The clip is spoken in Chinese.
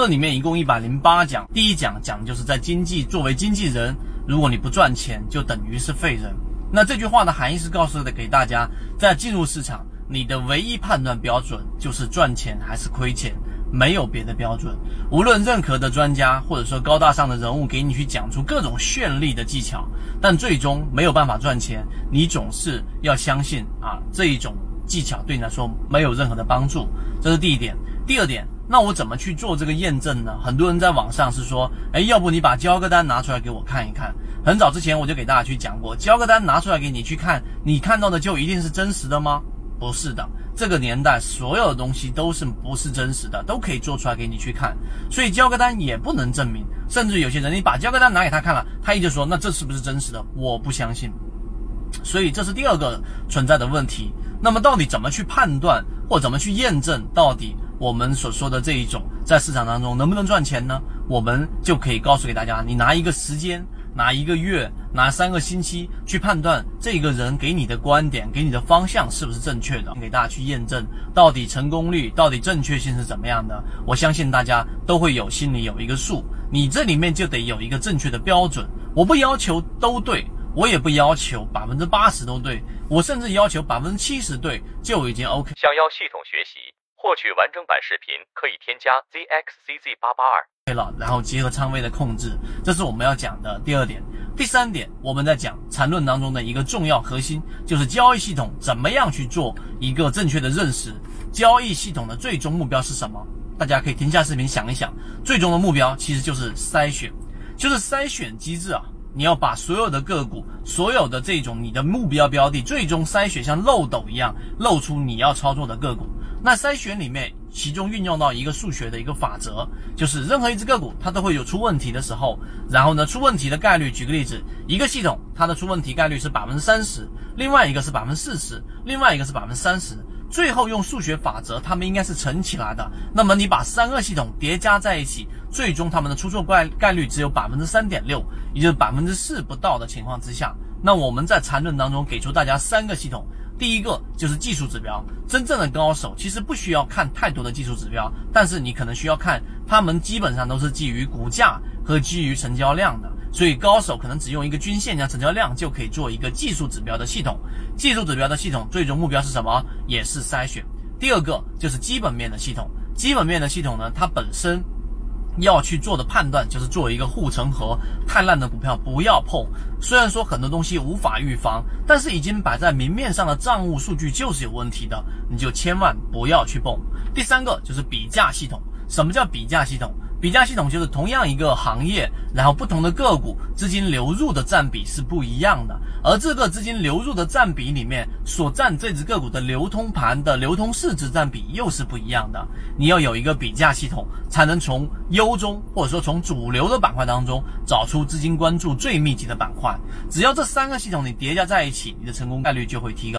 这里面一共一百零八讲，第一讲讲就是在经济作为经纪人，如果你不赚钱，就等于是废人。那这句话的含义是告诉的给大家，在进入市场，你的唯一判断标准就是赚钱还是亏钱，没有别的标准。无论任何的专家或者说高大上的人物给你去讲出各种绚丽的技巧，但最终没有办法赚钱，你总是要相信啊，这一种技巧对你来说没有任何的帮助。这是第一点。第二点。那我怎么去做这个验证呢？很多人在网上是说，哎，要不你把交割单拿出来给我看一看。很早之前我就给大家去讲过，交割单拿出来给你去看，你看到的就一定是真实的吗？不是的，这个年代所有的东西都是不是真实的，都可以做出来给你去看，所以交割单也不能证明。甚至有些人，你把交割单拿给他看了，他一直说那这是不是真实的？我不相信。所以这是第二个存在的问题。那么到底怎么去判断，或怎么去验证到底？我们所说的这一种在市场当中能不能赚钱呢？我们就可以告诉给大家，你拿一个时间，拿一个月，拿三个星期去判断这个人给你的观点、给你的方向是不是正确的，给大家去验证到底成功率、到底正确性是怎么样的。我相信大家都会有心里有一个数，你这里面就得有一个正确的标准。我不要求都对，我也不要求百分之八十都对，我甚至要求百分之七十对就已经 OK。想要系统学习。获取完整版视频可以添加 zxcz 八八二。对了，然后结合仓位的控制，这是我们要讲的第二点。第三点，我们在讲缠论当中的一个重要核心，就是交易系统怎么样去做一个正确的认识。交易系统的最终目标是什么？大家可以停下视频想一想，最终的目标其实就是筛选，就是筛选机制啊。你要把所有的个股，所有的这种你的目标标的，最终筛选像漏斗一样露出你要操作的个股。那筛选里面，其中运用到一个数学的一个法则，就是任何一只个股它都会有出问题的时候，然后呢，出问题的概率，举个例子，一个系统它的出问题概率是百分之三十，另外一个是百分之四十，另外一个是百分之三十，最后用数学法则，它们应该是乘起来的。那么你把三个系统叠加在一起，最终它们的出错概概率只有百分之三点六，也就是百分之四不到的情况之下，那我们在缠论当中给出大家三个系统。第一个就是技术指标，真正的高手其实不需要看太多的技术指标，但是你可能需要看，他们基本上都是基于股价和基于成交量的，所以高手可能只用一个均线加成交量就可以做一个技术指标的系统。技术指标的系统最终目标是什么？也是筛选。第二个就是基本面的系统，基本面的系统呢，它本身。要去做的判断就是做一个护城河，太烂的股票不要碰。虽然说很多东西无法预防，但是已经摆在明面上的账务数据就是有问题的，你就千万不要去碰。第三个就是比价系统，什么叫比价系统？比价系统就是同样一个行业，然后不同的个股资金流入的占比是不一样的，而这个资金流入的占比里面所占这只个股的流通盘的流通市值占比又是不一样的。你要有一个比价系统，才能从优中或者说从主流的板块当中找出资金关注最密集的板块。只要这三个系统你叠加在一起，你的成功概率就会提高。